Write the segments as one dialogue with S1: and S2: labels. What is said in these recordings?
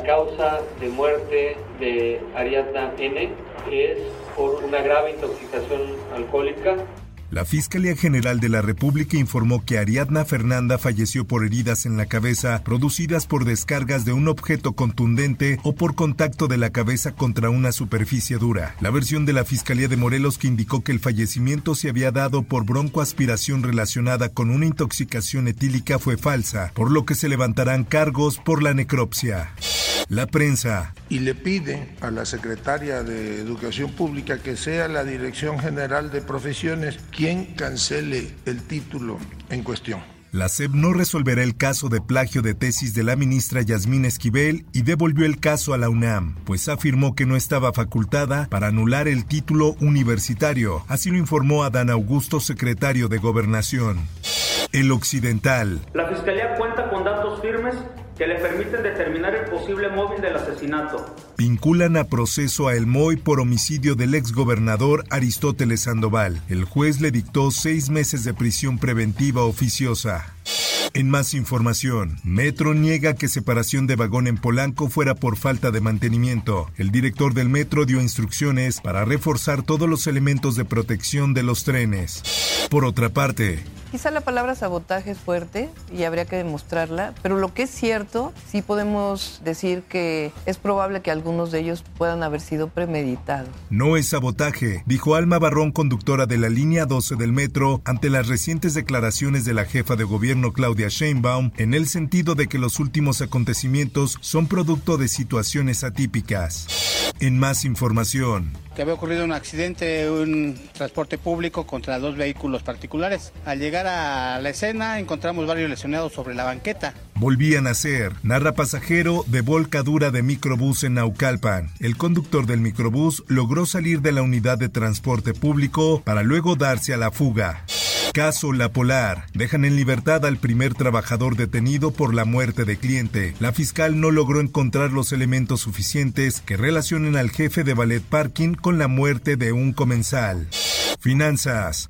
S1: La causa de muerte de Ariadna N es por una grave intoxicación alcohólica
S2: la Fiscalía General de la República informó que Ariadna Fernanda falleció por heridas en la cabeza producidas por descargas de un objeto contundente o por contacto de la cabeza contra una superficie dura. La versión de la Fiscalía de Morelos que indicó que el fallecimiento se había dado por broncoaspiración relacionada con una intoxicación etílica fue falsa, por lo que se levantarán cargos por la necropsia. La prensa.
S3: Y le pide a la secretaria de Educación Pública que sea la Dirección General de Profesiones cancele el título en cuestión.
S2: La SEP no resolverá el caso de plagio de tesis de la ministra Yasmín Esquivel y devolvió el caso a la UNAM, pues afirmó que no estaba facultada para anular el título universitario. Así lo informó Adán Augusto, secretario de Gobernación. El Occidental.
S1: La Fiscalía cuenta con datos firmes que le permiten determinar el posible móvil del asesinato.
S2: Vinculan a proceso a El Moy por homicidio del exgobernador Aristóteles Sandoval. El juez le dictó seis meses de prisión preventiva oficiosa. En más información, Metro niega que separación de vagón en Polanco fuera por falta de mantenimiento. El director del Metro dio instrucciones para reforzar todos los elementos de protección de los trenes. Por otra parte,
S4: Quizá la palabra sabotaje es fuerte y habría que demostrarla, pero lo que es cierto, sí podemos decir que es probable que algunos de ellos puedan haber sido premeditados.
S2: No es sabotaje, dijo Alma Barrón, conductora de la línea 12 del metro, ante las recientes declaraciones de la jefa de gobierno Claudia Sheinbaum, en el sentido de que los últimos acontecimientos son producto de situaciones atípicas. En más información,
S5: que había ocurrido un accidente, un transporte público contra dos vehículos particulares. Al llegar a la escena encontramos varios lesionados sobre la banqueta.
S2: Volvían a ser, narra pasajero de volcadura de microbús en Naucalpan. El conductor del microbús logró salir de la unidad de transporte público para luego darse a la fuga. Caso La Polar. Dejan en libertad al primer trabajador detenido por la muerte de cliente. La fiscal no logró encontrar los elementos suficientes que relacionen al jefe de ballet parking con la muerte de un comensal. Finanzas.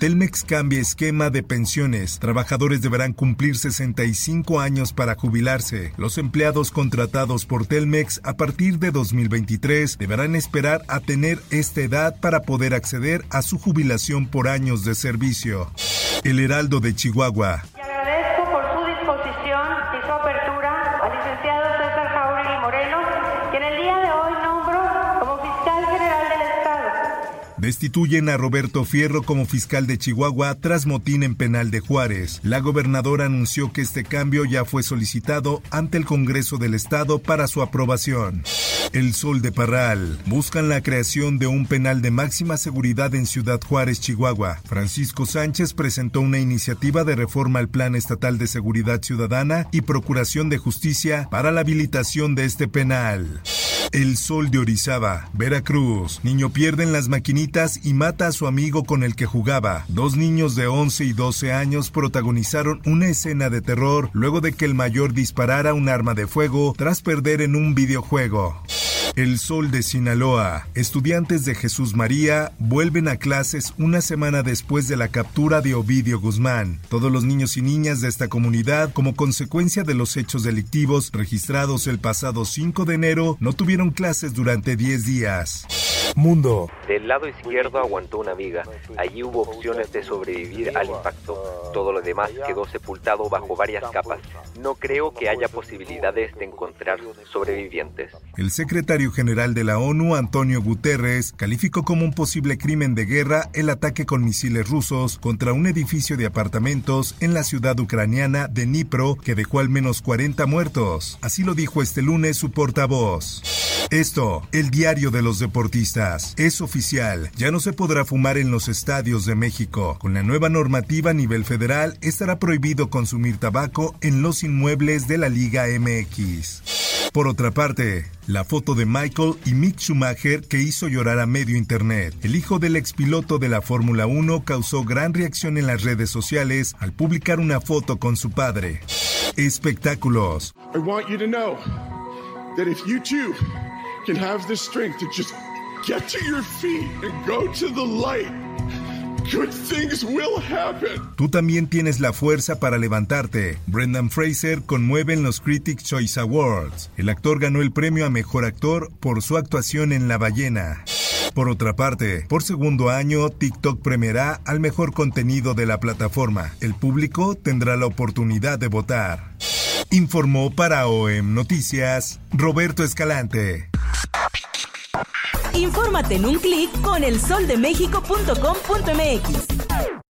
S2: Telmex cambia esquema de pensiones. Trabajadores deberán cumplir 65 años para jubilarse. Los empleados contratados por Telmex a partir de 2023 deberán esperar a tener esta edad para poder acceder a su jubilación por años de servicio. El Heraldo de Chihuahua. Destituyen a Roberto Fierro como fiscal de Chihuahua tras motín en penal de Juárez. La gobernadora anunció que este cambio ya fue solicitado ante el Congreso del Estado para su aprobación. El Sol de Parral. Buscan la creación de un penal de máxima seguridad en Ciudad Juárez, Chihuahua. Francisco Sánchez presentó una iniciativa de reforma al Plan Estatal de Seguridad Ciudadana y Procuración de Justicia para la habilitación de este penal. El Sol de Orizaba, Veracruz. Niño pierde en las maquinitas y mata a su amigo con el que jugaba. Dos niños de 11 y 12 años protagonizaron una escena de terror luego de que el mayor disparara un arma de fuego tras perder en un videojuego. El Sol de Sinaloa. Estudiantes de Jesús María vuelven a clases una semana después de la captura de Ovidio Guzmán. Todos los niños y niñas de esta comunidad, como consecuencia de los hechos delictivos registrados el pasado 5 de enero, no tuvieron clases durante 10 días. Mundo.
S6: Del lado izquierdo aguantó una viga. Allí hubo opciones de sobrevivir al impacto. Todo lo demás quedó sepultado bajo varias capas. No creo que haya posibilidades de encontrar sobrevivientes.
S2: El secretario general de la ONU, Antonio Guterres, calificó como un posible crimen de guerra el ataque con misiles rusos contra un edificio de apartamentos en la ciudad ucraniana de Dnipro que dejó al menos 40 muertos. Así lo dijo este lunes su portavoz. Esto, el diario de los deportistas. Es oficial, ya no se podrá fumar en los estadios de México. Con la nueva normativa a nivel federal, estará prohibido consumir tabaco en los inmuebles de la Liga MX. Por otra parte, la foto de Michael y Mick Schumacher que hizo llorar a medio internet. El hijo del expiloto de la Fórmula 1 causó gran reacción en las redes sociales al publicar una foto con su padre. Espectáculos.
S7: I want you to know that if you too can have the strength to just get to your feet and go to the light, good things will happen.
S2: Tú también tienes la fuerza para levantarte. Brendan Fraser conmueve en los Critics' Choice Awards. El actor ganó el premio a mejor actor por su actuación en La ballena. Por otra parte, por segundo año, TikTok premiará al mejor contenido de la plataforma. El público tendrá la oportunidad de votar. Informó para OEM Noticias Roberto Escalante.
S8: Infórmate en un clic con elsoldemexico.com.mx.